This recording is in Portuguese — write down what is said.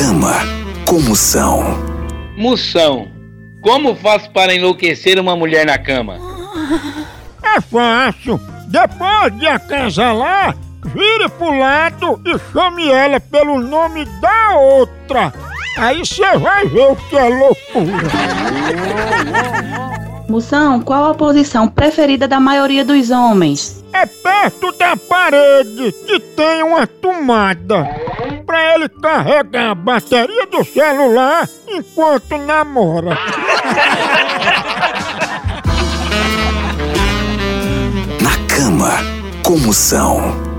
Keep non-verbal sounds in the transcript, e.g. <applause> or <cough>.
cama, como são? Moção. Como faço para enlouquecer uma mulher na cama? <laughs> É fácil. Depois de acasalar, vire pro lado e chame ela pelo nome da outra. Aí você vai ver o que é loucura. <laughs> Moção, qual a posição preferida da maioria dos homens? É perto da parede que tem uma tomada. Ele carregar a bateria do celular enquanto namora. Na cama, como são?